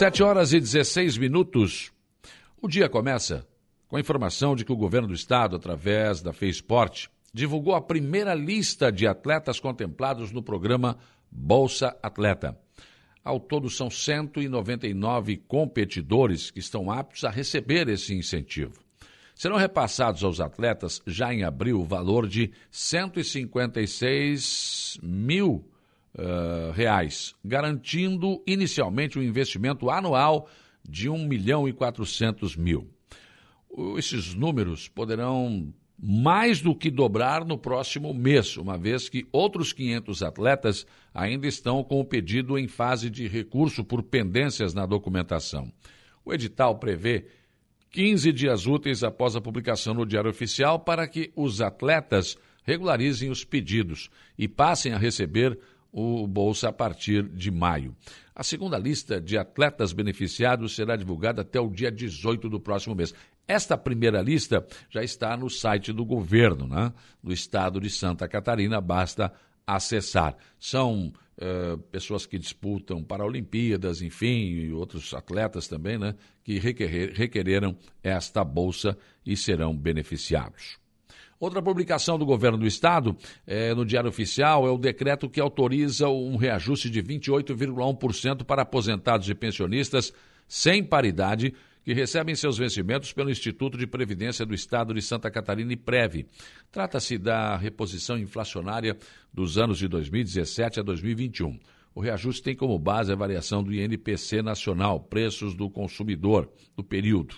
Sete horas e 16 minutos. O dia começa com a informação de que o governo do estado, através da FEISPORT, divulgou a primeira lista de atletas contemplados no programa Bolsa Atleta. Ao todo, são 199 competidores que estão aptos a receber esse incentivo. Serão repassados aos atletas, já em abril, o valor de 156 mil uh, reais, garantindo inicialmente um investimento anual de 1 milhão e 400 mil. Esses números poderão mais do que dobrar no próximo mês, uma vez que outros 500 atletas ainda estão com o pedido em fase de recurso por pendências na documentação. O edital prevê 15 dias úteis após a publicação no Diário Oficial para que os atletas regularizem os pedidos e passem a receber o Bolsa a partir de maio. A segunda lista de atletas beneficiados será divulgada até o dia 18 do próximo mês. Esta primeira lista já está no site do governo, né? do estado de Santa Catarina, basta acessar. São uh, pessoas que disputam Paralimpíadas, enfim, e outros atletas também, né? que requerer, requereram esta bolsa e serão beneficiados. Outra publicação do governo do estado, é, no Diário Oficial, é o decreto que autoriza um reajuste de 28,1% para aposentados e pensionistas sem paridade que recebem seus vencimentos pelo Instituto de Previdência do Estado de Santa Catarina e Preve. Trata-se da reposição inflacionária dos anos de 2017 a 2021. O reajuste tem como base a variação do INPC nacional, preços do consumidor, do período.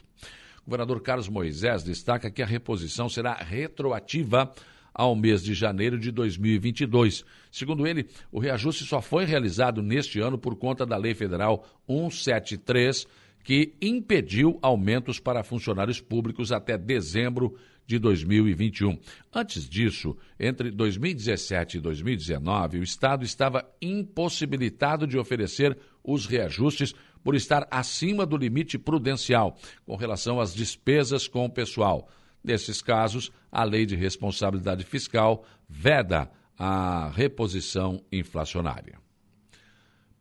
Governador Carlos Moisés destaca que a reposição será retroativa ao mês de janeiro de 2022. Segundo ele, o reajuste só foi realizado neste ano por conta da Lei Federal 173, que impediu aumentos para funcionários públicos até dezembro de 2021. Antes disso, entre 2017 e 2019, o Estado estava impossibilitado de oferecer os reajustes por estar acima do limite prudencial com relação às despesas com o pessoal. Nesses casos, a Lei de Responsabilidade Fiscal veda a reposição inflacionária.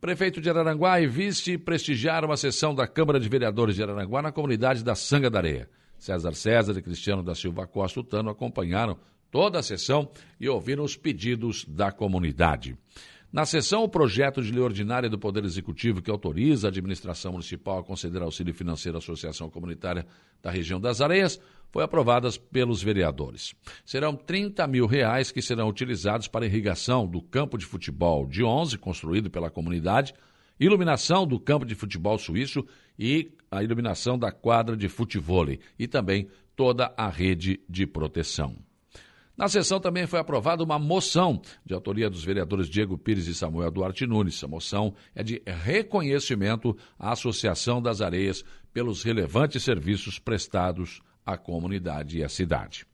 Prefeito de Araranguá e vice prestigiaram a sessão da Câmara de Vereadores de Araranguá na comunidade da Sanga da Areia. César César e Cristiano da Silva Costa Utano acompanharam toda a sessão e ouviram os pedidos da comunidade. Na sessão, o projeto de lei ordinária do Poder Executivo que autoriza a administração municipal a conceder auxílio financeiro à Associação Comunitária da Região das Areias foi aprovada pelos vereadores. Serão 30 mil reais que serão utilizados para irrigação do campo de futebol de 11, construído pela comunidade, iluminação do campo de futebol suíço e a iluminação da quadra de futevôlei e também toda a rede de proteção. Na sessão também foi aprovada uma moção de autoria dos vereadores Diego Pires e Samuel Duarte Nunes. A moção é de reconhecimento à Associação das Areias pelos relevantes serviços prestados à comunidade e à cidade.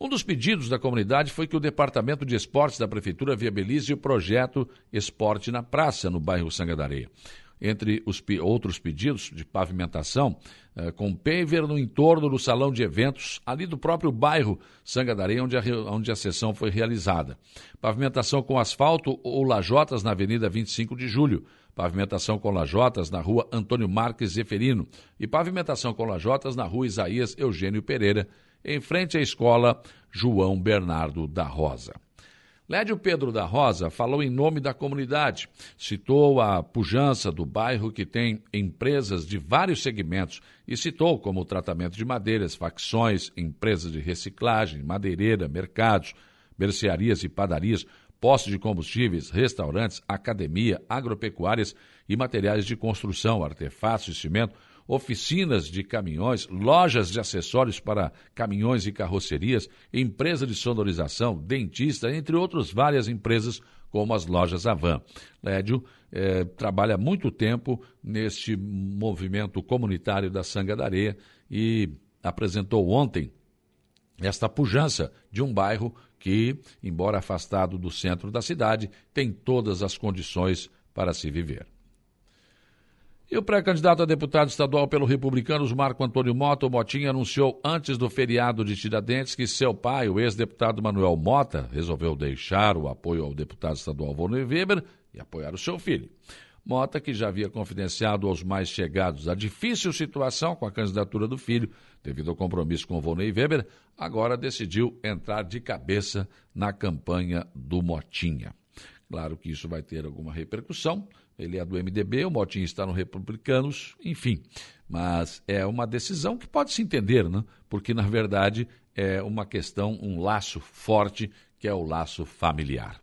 Um dos pedidos da comunidade foi que o Departamento de Esportes da Prefeitura viabilize o projeto Esporte na Praça, no bairro Sanga da Areia entre os outros pedidos de pavimentação, eh, com paver no entorno do salão de eventos, ali do próprio bairro Sangadareia, onde a, onde a sessão foi realizada. Pavimentação com asfalto ou lajotas na Avenida 25 de Julho. Pavimentação com lajotas na rua Antônio Marques Zeferino. E pavimentação com lajotas na rua Isaías Eugênio Pereira, em frente à escola João Bernardo da Rosa. Lédio Pedro da Rosa falou em nome da comunidade, citou a pujança do bairro que tem empresas de vários segmentos e citou como tratamento de madeiras, facções, empresas de reciclagem, madeireira, mercados, mercearias e padarias, postos de combustíveis, restaurantes, academia, agropecuárias e materiais de construção, artefatos de cimento, oficinas de caminhões, lojas de acessórios para caminhões e carrocerias, empresa de sonorização, dentista, entre outras várias empresas, como as lojas Avan. Lédio eh, trabalha muito tempo neste movimento comunitário da Sanga da Areia e apresentou ontem esta pujança de um bairro que, embora afastado do centro da cidade, tem todas as condições para se viver. E o pré-candidato a deputado estadual pelo Republicanos, Marco Antônio Mota, o Motinha, anunciou antes do feriado de Tiradentes que seu pai, o ex-deputado Manuel Mota, resolveu deixar o apoio ao deputado estadual Volney Weber e apoiar o seu filho. Mota, que já havia confidenciado aos mais chegados a difícil situação com a candidatura do filho, devido ao compromisso com Volney Weber, agora decidiu entrar de cabeça na campanha do Motinha. Claro que isso vai ter alguma repercussão. Ele é do MDB, o Motinha está no Republicanos, enfim. Mas é uma decisão que pode se entender, né? porque na verdade é uma questão, um laço forte, que é o laço familiar.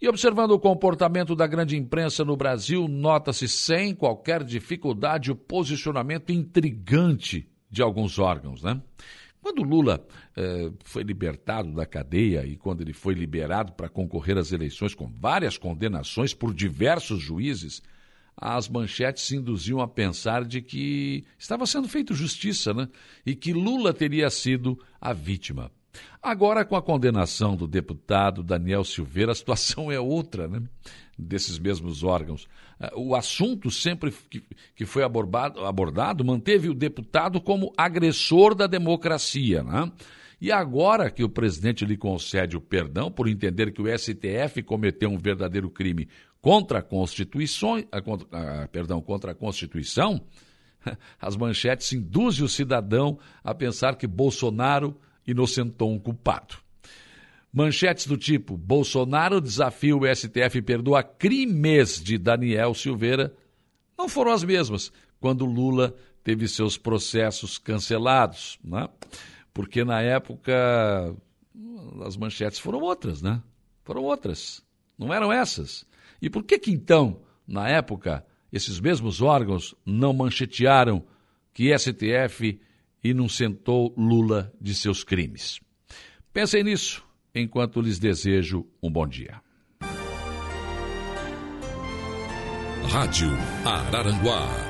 E observando o comportamento da grande imprensa no Brasil, nota-se sem qualquer dificuldade o posicionamento intrigante de alguns órgãos, né? Quando Lula eh, foi libertado da cadeia e quando ele foi liberado para concorrer às eleições com várias condenações por diversos juízes, as manchetes se induziam a pensar de que estava sendo feita justiça, né? E que Lula teria sido a vítima. Agora, com a condenação do deputado Daniel Silveira, a situação é outra, né? Desses mesmos órgãos. Eh, o assunto sempre que foi abordado, abordado manteve o deputado como agressor da democracia, né? E agora que o presidente lhe concede o perdão por entender que o STF cometeu um verdadeiro crime contra a Constituição, a, a, a, perdão, contra a Constituição, as manchetes induzem o cidadão a pensar que Bolsonaro inocentou um culpado. Manchetes do tipo: Bolsonaro desafia o STF e perdoa crimes de Daniel Silveira não foram as mesmas quando Lula teve seus processos cancelados, né? Porque na época as manchetes foram outras, né? Foram outras, não eram essas. E por que que então, na época, esses mesmos órgãos não manchetearam que STF inocentou Lula de seus crimes? Pensem nisso enquanto lhes desejo um bom dia. Rádio Araranguá